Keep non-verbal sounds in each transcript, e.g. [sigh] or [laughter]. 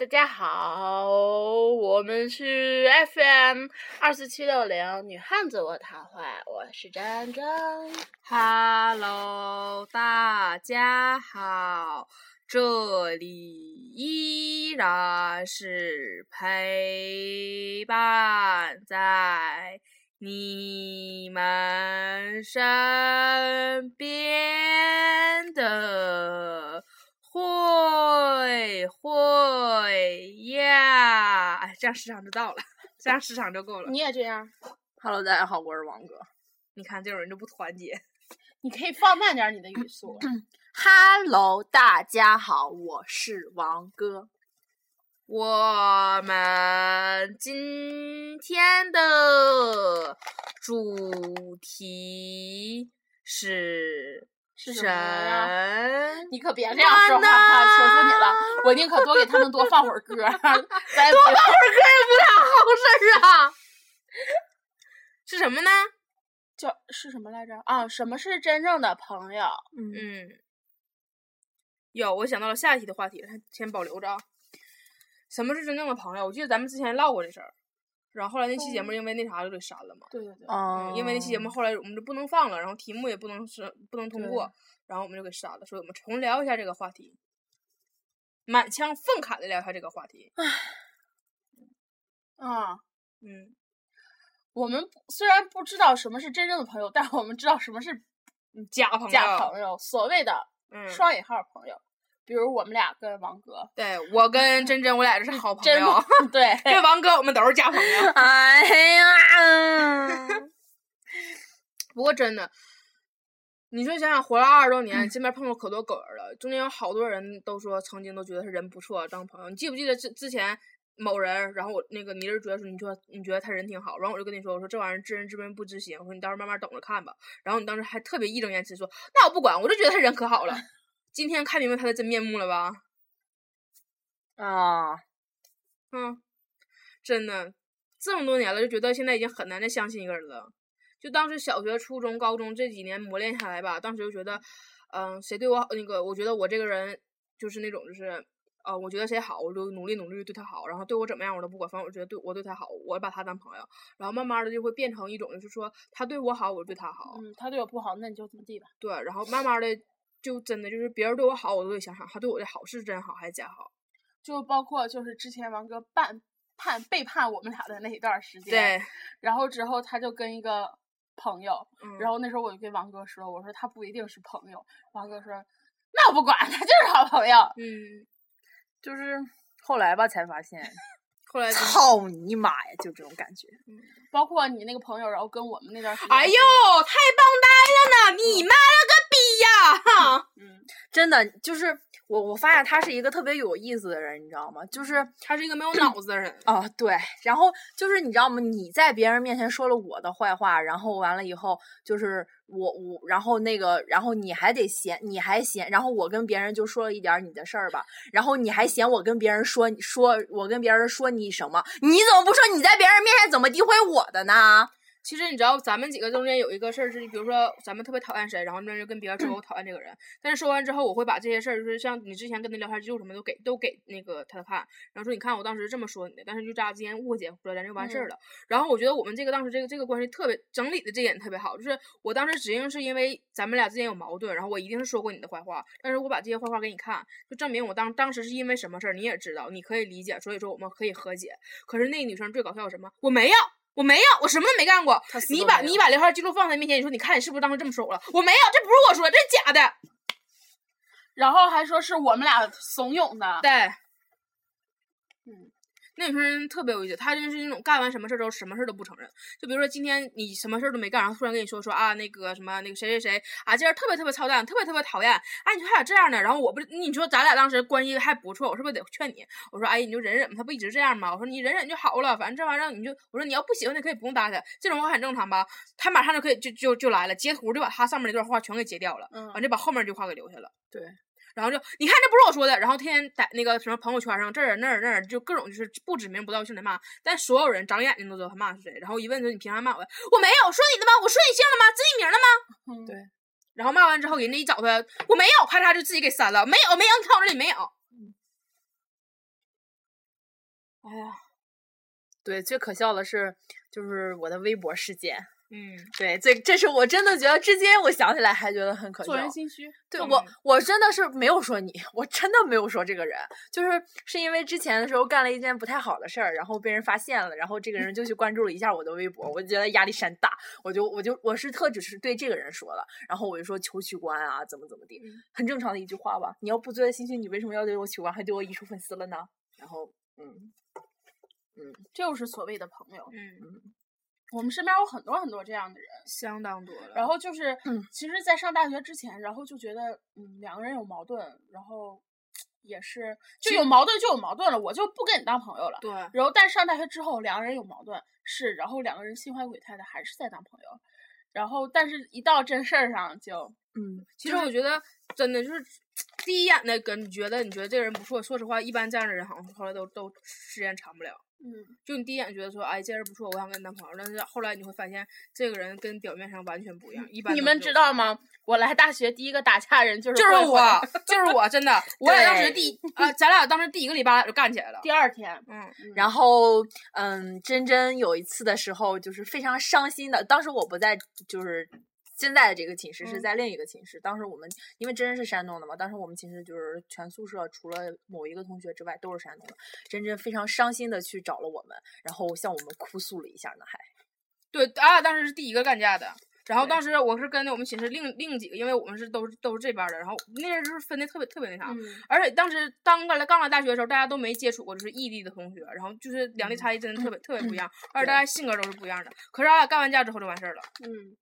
大家好，我们是 FM 二四七六零女汉子我谈坏，我是张张。Hello，大家好，这里依然是陪伴在你们身边的慧慧呀！哎，这样时长就到了，这样时长就够了。你也这样？Hello，大家好，我是王哥。你看这种人就不团结。你可以放慢点儿你的语速。[clears throat] Hello，大家好，我是王哥。我们今天的主题是是什么呀你可别这样说话啊！求求你了，我宁可多给他们多放会儿歌，[laughs] 咱多放会儿歌也不啥好事儿啊！是什么呢？叫是什么来着？啊，什么是真正的朋友？嗯，有，我想到了下一题的话题，先保留着啊。什么是真正的朋友？我记得咱们之前唠过这事儿，然后后来那期节目因为那啥就给删了嘛。对对对，嗯，因为那期节目后来我们就不能放了，然后题目也不能是不能通过，然后我们就给删了，所以我们重聊一下这个话题，满腔愤慨的聊一下这个话题。啊，嗯，我们虽然不知道什么是真正的朋友，但我们知道什么是假朋友，假朋友，所谓的。嗯，双引号朋友。比如我们俩跟王哥，对我跟珍珍，我俩就是好朋友。对，跟王哥，我们都是假朋友。哎呀，不过真的，你说想想，活了二十多年，身边碰到可多狗人了，中间有好多人都说曾经都觉得他人不错，当朋友。你记不记得之之前某人，然后我那个你是觉得说，你说你觉得他人挺好，然后我就跟你说，我说这玩意儿知人知面不知心，我说你到时候慢慢等着看吧。然后你当时还特别义正言辞说，那我不管，我就觉得他人可好了。今天看明白他的真面目了吧？啊，嗯，真的，这么多年了，就觉得现在已经很难再相信一个人了。就当时小学、初中、高中这几年磨练下来吧，当时就觉得，嗯、谁对我好，那个我觉得我这个人就是那种就是，呃，我觉得谁好，我就努力努力对他好，然后对我怎么样我都不管，反正我觉得对我对他好，我把他当朋友，然后慢慢的就会变成一种就是说他对我好，我就对他好，嗯，他对我不好，那你就怎么地吧。对，然后慢慢的就真的就是别人对我好，我都得想想他对我的好是真好还是假好。就包括就是之前王哥叛叛背叛我们俩的那一段时间，对，然后之后他就跟一个朋友，嗯，然后那时候我就跟王哥说，我说他不一定是朋友，王哥说那我不管，[laughs] 他就是好朋友。嗯，就是后来吧才发现，[laughs] 后来操你妈呀，就这种感觉。包括你那个朋友，然后跟我们那段时间，哎呦，太棒呆了呢！你妈了个逼呀！哈，嗯，真的就是我，我发现他是一个特别有意思的人，你知道吗？就是他是一个没有脑子的人。啊，[clears throat] 对，然后就是你知道吗？你在别人面前说了我的坏话，然后完了以后，就是我我，然后那个，然后你还得嫌，你还嫌，然后我跟别人就说了一点你的事儿吧，然后你还嫌我跟别人说说我跟别人说你什么？你怎么不说你在别人面前怎么诋毁我的呢？其实你知道，咱们几个中间有一个事儿是，比如说咱们特别讨厌谁，然后那就跟别人说我讨厌这个人，但是说完之后，我会把这些事儿，就是像你之前跟他聊天记录什么都给都给那个他看，然后说你看我当时这么说你的，但是就咱俩之间误解了，咱就完事儿了。然后我觉得我们这个当时这个这个关系特别整理的这点特别好，就是我当时指定是因为咱们俩之间有矛盾，然后我一定是说过你的坏话，但是我把这些坏话给你看，就证明我当当时是因为什么事儿你也知道，你可以理解，所以说我们可以和解。可是那个女生最搞笑什么？我没有。我没有，我什么都没干过。你把你把聊天记录放在面前，你说你看你是不是当时这么说我了？我没有，这不是我说的，这是假的。然后还说是我们俩怂恿的，对，嗯，那女生特别有意思，她就是那种干完什么事儿之后，什么事儿都不承认。就比如说今天你什么事儿都没干，然后突然跟你说说啊，那个什么那个谁谁谁啊，今儿特别特别操蛋，特别特别讨厌。哎，你说还有这样的？然后我不，你说咱俩当时关系还不错，我是不是得劝你？我说，哎，你就忍忍吧，他不一直这样吗？我说你忍忍就好了，反正这玩意儿你就，我说你要不喜欢，你可以不用搭他，这种话很正常吧？他马上就可以就就就来了，截图就把他上面那段话全给截掉了，嗯完就把后面这句话给留下了。对。然后就你看，这不是我说的。然后天天在那个什么朋友圈上这儿那儿那儿，就各种就是不指名不道姓的骂，但所有人长眼睛都知道他骂是谁。然后一问说你凭啥骂我？我没有说你的吗？我说你姓了吗？知你名了吗？嗯对然后骂完之后，人家一找他，我没有，咔嚓就自己给删了，没有没有，你看我这里没有。哎呀，对，最可笑的是就是我的微博事件。嗯，对，这这是我真的觉得，至今我想起来还觉得很可笑。做人心虚。嗯对我，我真的是没有说你，我真的没有说这个人，就是是因为之前的时候干了一件不太好的事儿，然后被人发现了，然后这个人就去关注了一下我的微博，我就觉得压力山大，我就我就我是特只是对这个人说了，然后我就说求取关啊，怎么怎么地，很正常的一句话吧。你要不做人心虚，你为什么要对我取关，还对我移除粉丝了呢？然后，嗯，嗯这就是所谓的朋友。嗯嗯，我们身边有很多很多这样的人，相当多了。然后就是，嗯其实，在上大学之前，然后就觉得，嗯，两个人有矛盾，然后也是就有矛盾就有矛盾了，我就不跟你当朋友了。对，然后，但上大学之后，两个人有矛盾是，然后两个人心怀鬼胎的，还是在当朋友。然后，但是一到真事儿上就，嗯，其实我觉得真的就是第一眼的跟你觉得你觉得这个人不错，说实话，一般这样的人好像后来都都时间长不了。嗯，就你第一眼觉得说，哎，这人不错，我想跟他当朋友，但是后来你会发现，这个人跟表面上完全不一样。一般你们知道吗？我来大学第一个打架人就是就是我，就是我，真的，[laughs] 我俩当时第一啊，咱俩当时第一个礼拜就干起来了。第二天，嗯，然后，嗯，真真有一次的时候，就是非常伤心的。当时我不在，就是现在的这个寝室是嗯在另一个寝室。当时我们因为真真是山东的嘛，当时我们寝室就是全宿舍除了某一个同学之外都是山东的。真真非常伤心的去找了我们，然后向我们哭诉了一下呢，还。对，咱俩当时是第一个干架的。然后当时我是跟我们寝室另另几个，因为我们是都是都是这边的，然后那阵儿就是分的特别特别那啥，嗯，而且当时刚刚来刚来大学的时候，大家都没接触过就是异地的同学，然后就是两地差异真的特别、特别不一样，而且大家性格都是不一样的。可是俺俩干完架之后就完事儿了。嗯，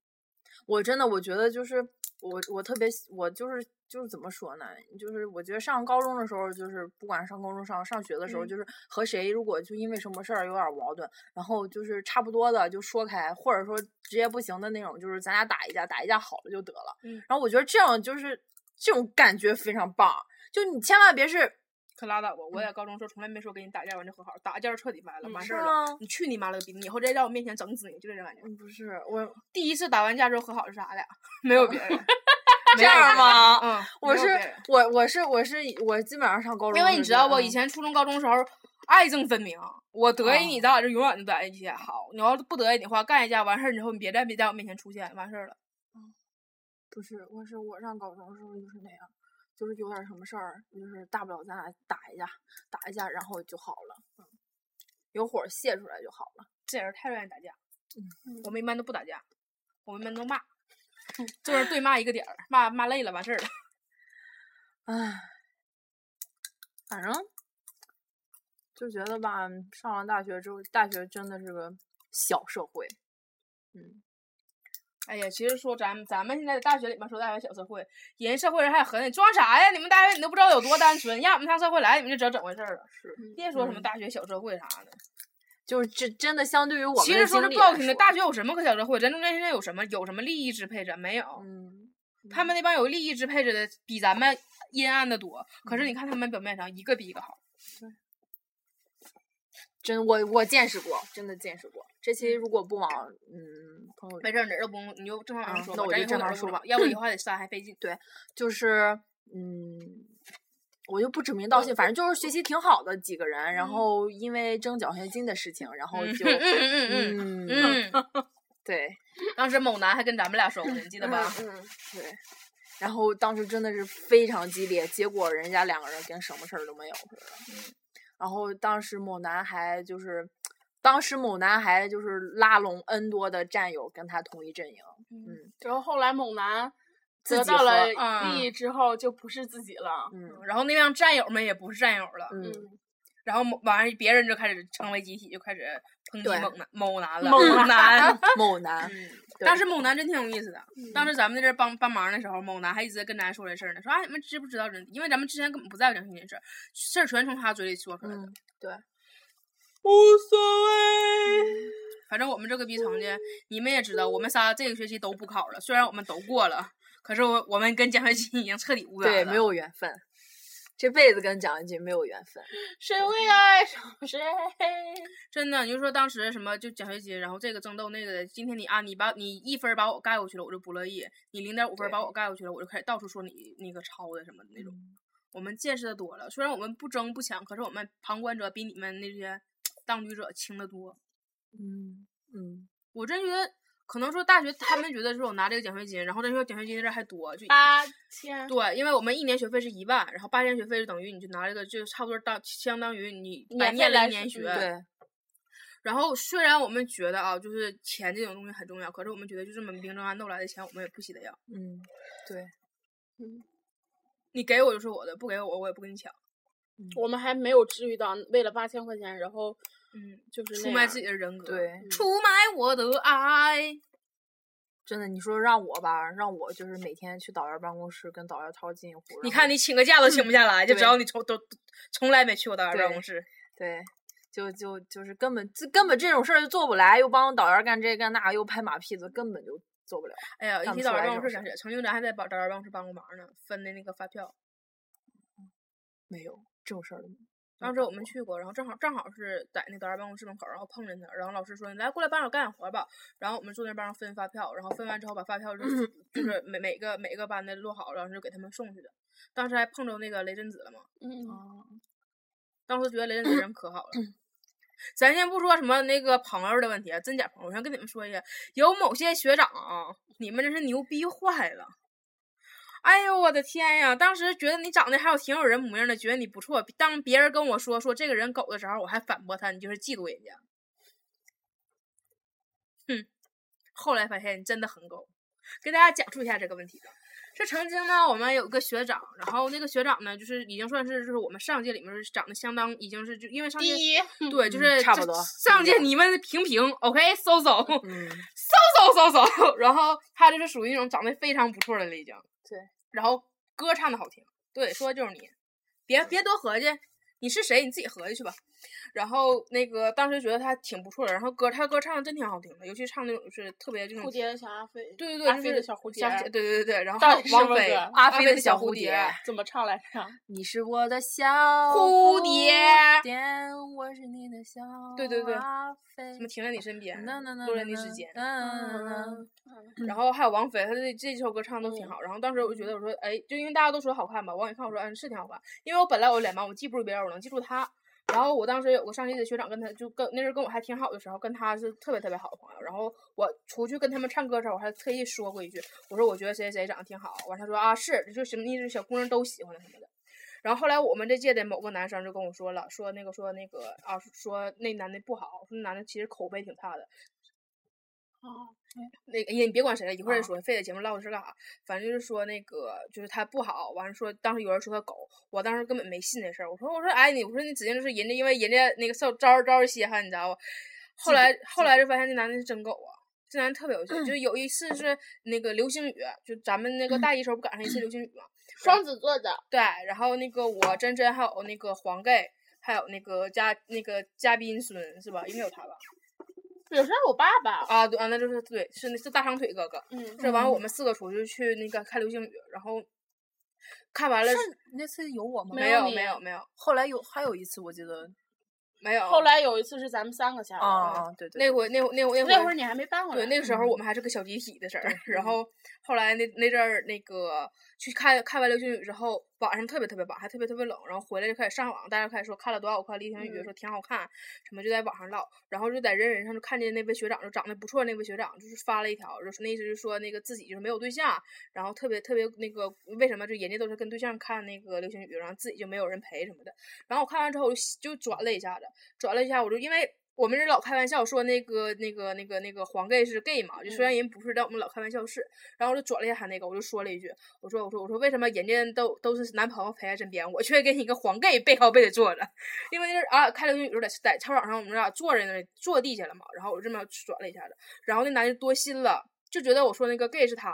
我真的我觉得就是我我特别我就是就是怎么说呢？就是我觉得上高中的时候，就是不管上高中上上学的时候，嗯就是和谁如果就因为什么事儿有点儿矛盾，然后就是差不多的就说开，或者说直接不行的那种，就是咱俩打一架，打一架好了就得了。嗯然后我觉得这样就是这种感觉非常棒，就你千万别是可拉倒吧！我在高中时候从来没说跟你打架完就和好，打架彻底掰了，嗯完事儿了。你去你妈了个逼！你以后再在我面前整死你，就这种感觉。嗯不是我第一次打完架之后和好是啥俩？[laughs] [laughs] 没有别人。这样吗？嗯，我是我我是我是我基本上上高中，因为你知道不？以前。初中、高中时候爱憎分明，我得意你，哦咱俩就永远就在一起。好，你要是不得意的话，干一架完事儿之后，你别再别在我面前出现，完事儿了。不是，我是我上高中的时候就是那样，就是有点什么事儿，就是大不了咱俩打一架，打一架，然后就好了，嗯，有火泄出来就好了。这人太愿意打架。嗯我们一般都不打架，我们一般都骂，[laughs] 就是对骂一个点儿，骂骂累了完事儿了。[laughs] 唉，反正就觉得吧，上了大学之后，大学真的是个小社会，嗯，哎呀，其实说咱们咱们现在在大学里面说大学小社会，人社会人还狠，你装啥呀？你们大学你都不知道有多单纯，让我们上社会来，你们就知道怎么回事儿了。是，别说什么嗯大学小社会啥的。就是这真的相对于我们其实说是不好听的，大学有什么可小社会？咱中间现在有什么有什么利益支配着？没有。嗯，他们那帮有利益支配着的比咱们阴暗的多。可是你看他们表面上一个比一个好。真我我见识过，真的见识过。这期如果不往嗯朋友没事儿，哪儿都不用，你就正常往上说那我就正常说吧要不以后还得删还费劲。对就是嗯，我就不指名道姓，反正就是学习挺好的几个人，然嗯后因为争奖学金的事情，然后就嗯嗯嗯嗯嗯，对 [laughs] 当时某男还跟咱们俩说过，你记得吧？嗯对，然后当时真的是非常激烈，结果人家两个人跟什么事儿都没有似的。嗯然后当时某男还就是，当时某男还就是拉拢 N 多的战友跟他同一阵营。嗯然后后来猛男得到了利益之后，就不是自己了。嗯然后那帮战友们也不是战友了。嗯，嗯，然后某完别人就开始成为集体，就开始抨击猛男猛男了。猛男，某男，[laughs] 嗯，当时猛男真挺有意思的。当时咱们在这儿帮帮忙的时候，猛男还一直在跟咱说这事儿呢，说啊你们知不知道这？因为咱们之前根本不在乎这件事儿，事儿全从他嘴里说出来的。嗯，对，无所谓。反正我们这个逼成绩，你们也知道，我们仨这个学期都不考了，虽然我们都过了，可是我我们跟奖学金已经彻底无缘了。对，没有缘分，这辈子跟奖学金没有缘分。谁会爱上谁？[laughs] 真的，你就说当时什么就奖学金，然后这个争斗那个的，今天你啊，你把你一分把我盖过去了，我就不乐意；你零点五分把我盖过去了，我就开始到处说你那个抄的什么的那种。我们见识的多了，虽然我们不争不抢，可是我们旁观者比你们那些当局者轻得多。嗯嗯，我真觉得，可能说大学他们觉得说我拿这个奖学金，然后再说奖学金的事儿还多，就八千。对，因为我们一年学费是一万，然后八千学费就等于你就拿这个，就差不多当相当于你白念了一年学。对，然后虽然我们觉得啊，就是钱这种东西很重要，可是我们觉得就这么明争暗斗来的钱，我们也不稀得要。嗯对，嗯你给我就是我的，不给我我也不跟你抢。我们还没有至于到为了八千块钱，然后嗯，就是出卖自己的人格，对出卖我的爱。真的，你说让我吧，让我就是每天去导员办公室跟导员套近乎。你看你请个假都请不下来，[clears throat] 就只要你从都从来没去过导员办公室。对，就就就是根本这根本这种事儿就做不来，又帮导员干这干那，又拍马屁子，根本就做不了。哎呀，一提导员办公室想起来，曾经咱还在导导员办公室帮过忙呢，分的那个发票。没有这种事儿都没有。当时我们去过，然后正好正好是在那导员办公室门口，然后碰见他，然后老师说：“你来过来帮我干点活吧。”然后我们坐那帮人分发票，然后分完之后把发票就是就是每每个每个班的录好，然后就给他们送去的。当时还碰着那个雷震子了嘛，嗯，当时觉得雷震子人可好了。咱先不说什么那个朋友的问题，啊，真假朋友，我先跟你们说一下，有某些学长啊，你们真是牛逼坏了。哎呦我的天呀！当时觉得你长得还有挺有人模样的，觉得你不错。当别人跟我说说这个人狗的时候，我还反驳他，你就是嫉妒人家。哼，后来发现你真的很狗。给大家讲述一下这个问题吧。是曾经呢，我们有个学长，然后那个学长呢，就是已经算是就是我们上届里面是长得相当，已经是就因为上届第一，对，就 [laughs] 嗯是这差不多上届你们平平，OK，搜搜嗯，搜搜搜搜，然后他就是属于那种长得非常不错的了已经。对，然后歌唱的好听，对，说的就是你，别别多合计，你是谁你自己合计去吧。然后那个当时觉得他挺不错的，然后歌他歌唱的真挺好听的，尤其唱那种就是特别这种蝴蝶的小阿飞，对对对，阿飞就是的小蝴蝶，对对对对，然后王菲，阿飞飞的小小蝴蝶，怎么唱来着？[laughs] 你是我的小蝴蝶蝶，我是你的小对对对阿飞什么停在你身边，那那那落在你指尖。嗯，然后还有王菲，她这这几首歌唱的都挺好。然后当时我就觉得，我说，哎，就因为大家都说好看吧，我一看我说，嗯，是挺好看。因为我本来我脸盲，我记不住别人，能记住他。然后我当时有个上届的学长，跟他就跟那阵跟我还挺好的时候，跟他是特别特别好的朋友。然后我出去跟他们唱歌时候，我还特意说过一句，我说我觉得谁谁谁长得挺好。完他说啊是，就什么意思？小姑娘都喜欢什么的。然后后来我们这届的某个男生就跟我说了，说那个说那个啊，说那男的不好，说那男的其实口碑挺差的。哦，那个你别管谁了，一会儿再说，非得节目唠这事干啥？反正就是说那个就是他不好，完了说当时有人说他狗，我当时根本没信那事儿。我说我说哎你我说你指定就是人家因为人家那个招招招稀罕，你知道不？后来后来就发现那男的是真狗啊，这男的特别有劲。就有一次是那个流星雨，就咱们那个大一时候不赶上一次流星雨嘛？[clears throat] 双子座的，对，然后那个我真真还有那个黄盖，还有那个嘉那个嘉宾孙是吧？应该有他吧？有时候我爸爸，啊对啊，那就是对，是那是大长腿哥哥。嗯，这完，我们四个出去去那个看流星雨，然后看完了是那次有我吗？没有没有没有后来有还有一次，我记得没有。后来有一次是咱们三个下来，啊啊，对对，那回那回那回那会儿你还没搬过来，对，那个时候嗯我们还是个小集体的事儿。然后后来那那阵儿那个去看看完流星雨之后，晚上特别特别晚，还特别特别冷，然后回来就开始上网，大家开始说看了多少块流星雨，嗯说挺好看，什么就在网上唠，然后就在人人上就看见那位学长就长得不错，那位学长就是发了一条，就是那意思就是说那个自己就是没有对象，然后特别特别那个为什么就人家都是跟对象看那个流星雨，然后自己就没有人陪什么的。然后我看完之后我就就转了一下子，转了一下我就因为。我们这老开玩笑说那个那个那个那个黄 gay 是 gay 嘛，就虽然人不是，但我们老开玩笑是。然后我就转了一下他那个，我就说了一句，我说我说我说为什么人家都都是男朋友陪在身边，我却给你一个黄 gay 背靠背的坐着？[laughs] 因为就是啊，开了个宇宙在在操场上，我们俩坐着呢，坐地下了嘛。然后我这么转了一下子，然后那男的多心了，就觉得我说那个 gay 是他，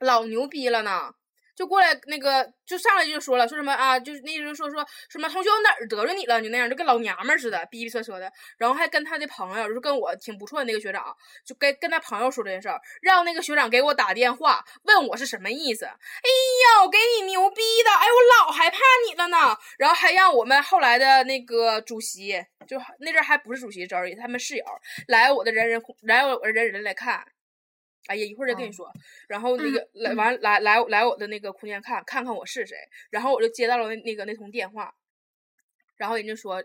老牛逼了呢。就过来那个，就上来就说了，说什么啊，就是那人说说什么同学我哪儿得罪你了，就那样，就跟老娘们似的，逼逼扯扯的。然后还跟他的朋友，就是跟我挺不错的那个学长，就跟跟他朋友说这件事儿，让那个学长给我打电话问我是什么意思。哎呀，给你牛逼的，哎，我老害怕你了呢。然后还让我们后来的那个主席，就那阵还不是主席，周而已，他们室友来我的人人来我人人来看。哎呀，一会儿再跟你说。然后那个来完来来来我的那个空间看看看我是谁，然后我就接到了那那个那通电话，然后人家说。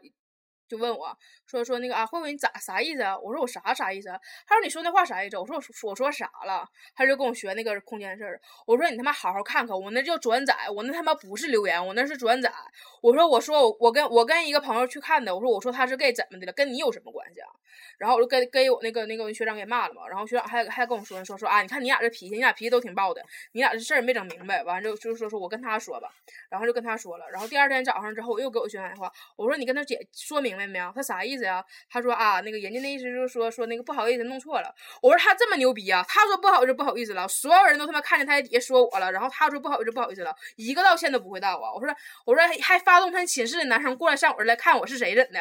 就问我说说那个啊，慧慧你咋啥意思啊？我说我啥啥意思啊？他说你说那话啥意思？我说我说我说啥了？他就跟我学那个空间事儿。我说你他妈好好看看，我那叫转载，我那他妈不是留言，我那是转载。我说我说我我跟我跟一个朋友去看的，我说我说他是 gay 怎么的了？跟你有什么关系啊？然后我就跟跟我那个那个学长给骂了嘛。然后学长还还跟我说说说啊，你看你俩这脾气，你俩脾气都挺暴的，你俩这事儿没整明白。完了就就说说我跟他说吧，然后就跟他说了。然后第二天早上之后，我又给我学长打电话，我说你跟他姐说明白没有？他啥意思呀？他说啊，那个人家那意思就是说说那个不好意思弄错了。我说他这么牛逼啊？他说不好意思不好意思了，所有人都他妈看见他在底下说我了，然后他说不好意思不好意思了，一个道歉都不会道啊！我说我说还发动他寝室的男生过来上我这来看我是谁整的。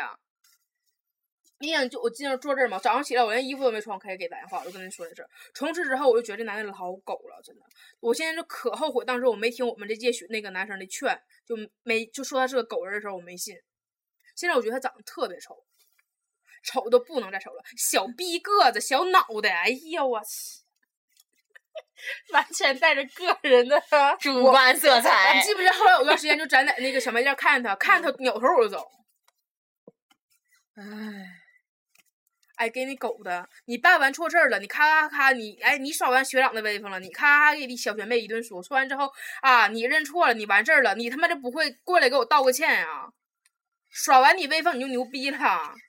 你想就我今天坐这儿嘛，早上起来我连衣服都没穿，我开始给打电话，我就跟他说这事儿。从此之后我就觉得这男的老狗了，真的。我现在就可后悔，当时我没听我们这届学那个男生的劝，就没就说他是个狗人的时候，我没信。现在我觉得他长得特别丑，丑的不能再丑了，小 [laughs] 逼个子，小脑袋，哎呀我去，[laughs] 完全带着个人的 [laughs] 主观色彩你。记不记得后来有段时间就咱在那个小卖店看见他，看见他扭头我就走。唉，哎，给你狗的！你办完错事儿了，你咔咔咔，你哎，你耍完学长的威风了，你咔咔给你小学妹一顿说，说完之后啊，你认错了，你完事儿了，你他妈就不会过来给我道个歉呀、耍完你威风你就牛逼了。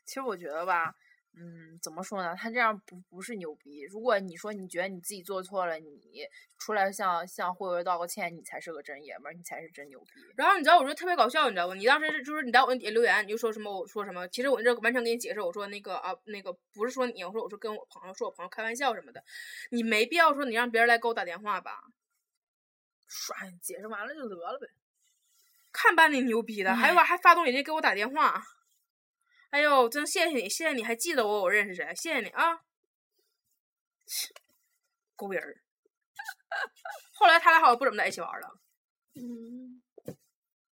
其实我觉得吧，嗯，怎么说呢？他这样不不是牛逼。如果你说你觉得你自己做错了，你出来向向慧慧道个歉，你才是个真爷们儿，你才是真牛逼。然后你知道我说特别搞笑，你知道吗？你当时是就是你在我那底下留言，你就说什么我说什么，其实我这完全给你解释，我说那个啊那个不是说你，我说我说跟我朋友说我朋友开玩笑什么的，你没必要说你让别人来给我打电话吧。刷解释完了就得了呗。看把你牛逼的，还有还发动人家给我打电话，哎呦，真谢谢你，谢谢你还记得我，我认识谁，谢谢你啊，狗人儿。后来他俩好像不怎么在一起玩了，嗯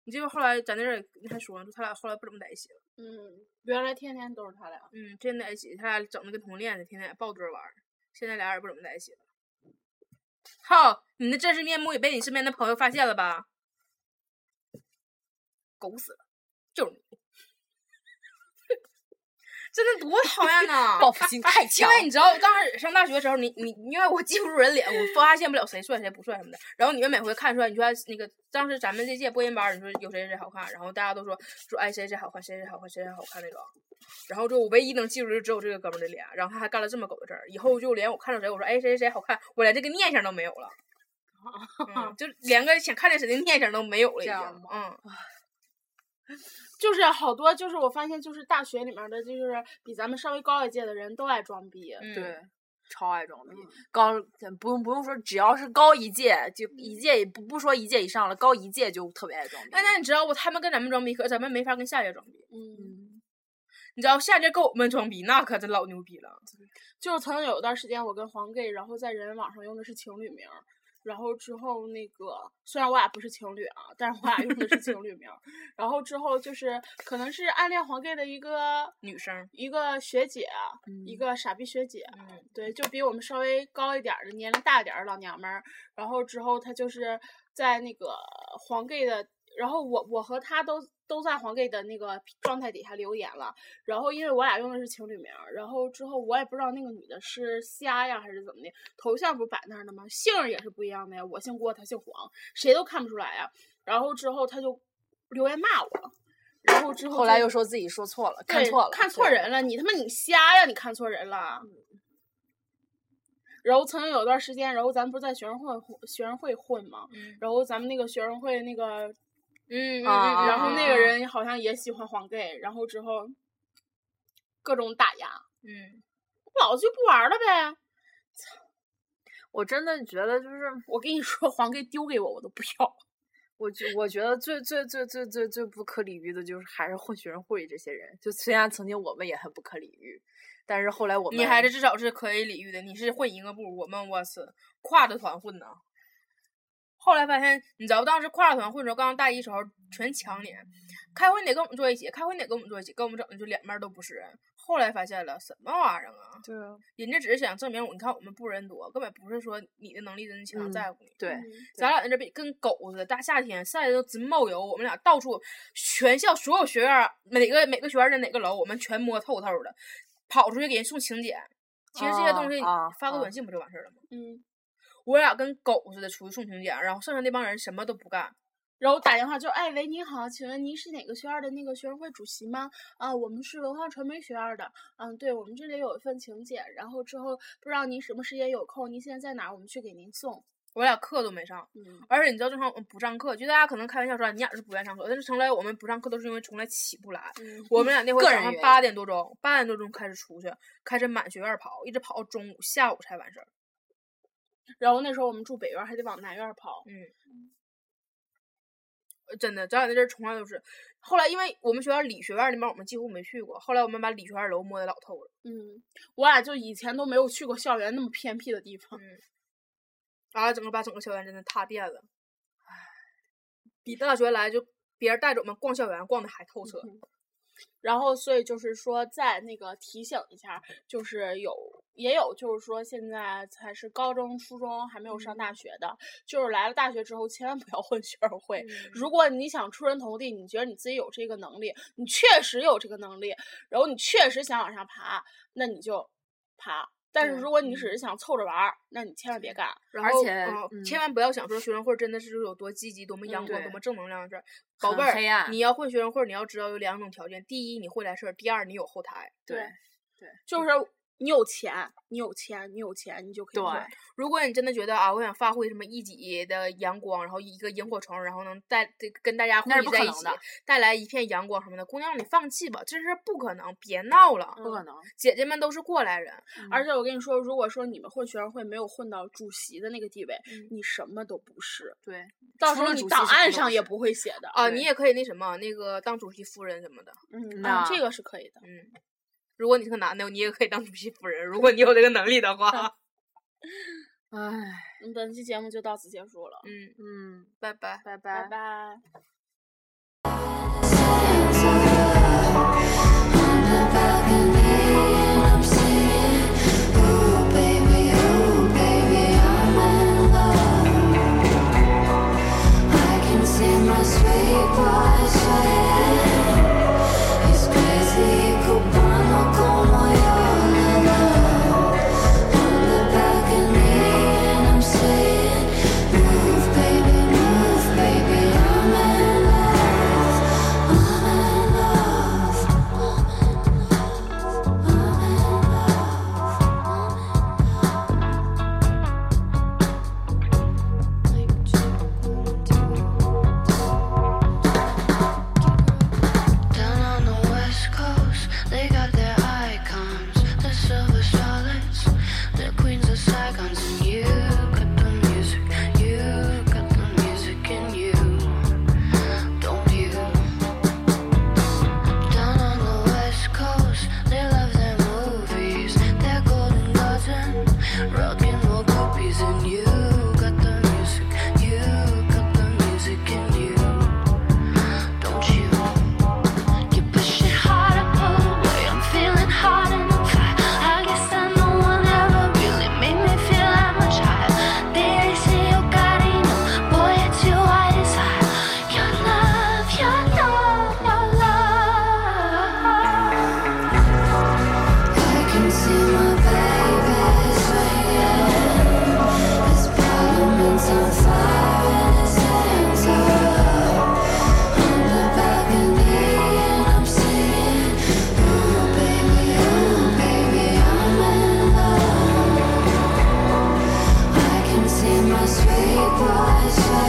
你记得后来咱那阵你还说呢，说他俩后来不怎么在一起了，嗯，原来天天都是他俩。嗯，天天在一起，他俩整的跟同恋似的，天天抱堆儿玩儿，现在俩人不怎么在一起了。好，你的真实面目也被你身边的朋友发现了吧？狗死了，就是你，真的多讨厌呐！报复心太强因。为你知道，刚开始上大学的时候，你你因为我记不住人脸，我发现不了谁帅谁不帅什么的。然后你们每回看出来，你说那个当时咱们这届播音班，你说有谁谁好看，然后大家都说说哎谁谁好看，谁谁好看，谁谁好看那种。然后就我唯一能记住就只有这个哥们儿的脸，然后他还干了这么狗的事儿。以后就连我看到谁，我说哎谁谁谁好看，我连这个念想都没有了。嗯，就连个想看见谁的念想都没有了，已经这样。嗯，就是好多，就是我发现，就是大学里面的，就是比咱们稍微高一届的人都爱装逼。嗯对，超爱装逼。高不用不用说，只要是高一届，就一届也不不说一届以上了，高一届就特别爱装逼。那那你知道不？他们跟咱们装逼，可咱们没法跟下届装逼。嗯，你知道下届跟我们装逼，那可真老牛逼了。就是曾经有一段时间，我跟黄 gay，然后在人人网上用的是情侣名儿，然后之后那个虽然我俩不是情侣啊，但是我俩用的是情侣名儿，然后之后就是可能是暗恋黄 gay 的一个女生，一个学姐，一嗯个傻逼学姐，嗯对，就比我们稍微高一点儿的，年龄大一点儿的老娘们儿。然后之后她就是在那个黄 gay 的，然后我我和他都都在黄 gay 的那个状态底下留言了。然后因为我俩用的是情侣名儿，然后之后我也不知道那个女的是瞎呀还是怎么的，头像不摆那儿的吗？姓也是不一样的呀，我姓郭，他姓黄，谁都看不出来呀。然后之后他就留言骂我。然后之后后来又说自己说错了，看错了，看错。人了，你他妈你瞎呀！你看错人了。然后曾经有段时间，然后咱不是在学生会学生会混嘛，嗯然后咱们那个学生会那个，嗯嗯啊嗯，然后那个嗯人好像也喜欢黄 gay，然后之后各种打压，嗯，老子就不玩了呗。我真的觉得就是，我跟你说，黄 gay 丢给我，我都不要。我觉我觉得最最最最最最不可理喻的就是还是混学生会这些人。就虽然曾经我们也很不可理喻，但是后来我们你还是至少是可以理喻的，你是混一个部，我们我是跨着团混的。后来发现，你知道当时跨着团混的时候，刚上大一时候全抢你，开会你得跟我们坐一起，开会你得跟我们坐一起，跟我们整的就两面都不是人。后来发现了什么玩意儿啊？对啊人家只是想证明我，你看我们部人多，根本不是说你的能力真强，嗯在乎你。对咱俩在这比跟狗似的，大夏天晒的都直冒油，我们俩到处全校所有学院儿每个每个学院的哪个楼，我们全摸透透的，跑出去给人送请柬。其实这些东西发个短信不就完事儿了吗？嗯，我俩跟狗似的出去送请柬，然后剩下那帮人什么都不干。然后打电话就，哎喂，你好，请问您是哪个学院的那个学生会主席吗？啊，我们是文化传媒学院的。嗯，对，我们这里有一份请柬，然后之后不知道您什么时间有空，您现在在哪儿？我们去给您送。我俩课都没上，嗯，而且你知道正常我们不上课，就大家可能开玩笑说你俩是不愿上课，但是从来我们不上课都是因为从来起不来。嗯我们俩那会个人原早上八点多钟，八点多钟开始出去，开始满学院跑，一直跑到中午，下午才完事儿。然后那时候我们住北院，还得往南院跑。嗯，呃真的，咱俩那阵儿从来都是。后来因为我们学校理学院那边我们几乎没去过，后来我们把理学院楼摸得老透了。嗯，我俩就以前都没有去过校园那么偏僻的地方。嗯，然后整个把整个校园真的踏遍了。唉，比大学来就别人带着我们逛校园逛的还透彻。嗯然后，所以就是说，在那个提醒一下，就是有也有，就是说现在才是高中、初中还没有上大学的，就是来了大学之后，千万不要混学生会。如果你想出人头地，你觉得你自己有这个能力，你确实有这个能力，然后你确实想往上爬，那你就爬。但是如果你只是想凑着玩儿，那你千万别干。然后，而且嗯嗯千万不要想说学生会真的是有多积极、多么阳光、对多么正能量的事儿。宝贝儿，你要混学生会，你要知道有两种条件：第一，你会来事儿；第二，你有后台。对对就是你有钱，你有钱，你有钱，你就可以对。如果你真的觉得啊，我想发挥什么一己的阳光，然后一个萤火虫，然后能带这跟大家汇那是集在一起带来一片阳光什么的，姑娘你放弃吧，这是不可能，别闹了。嗯不可能。姐姐们都是过来人，而且我跟你说，如果说你们混学生会没有混到主席的那个地位，嗯你什么都不是。对，到时候你档案上也不会写的。啊，你也可以那什么，那个当主席夫人什么的。嗯，那啊，这个是可以的。嗯，如果你是个男的，你也可以当主席夫人，如果你有这个能力的话。[laughs] 唉，本期节目就到此结束了。嗯嗯，拜拜拜拜拜拜。Sweet boy, sweet. was.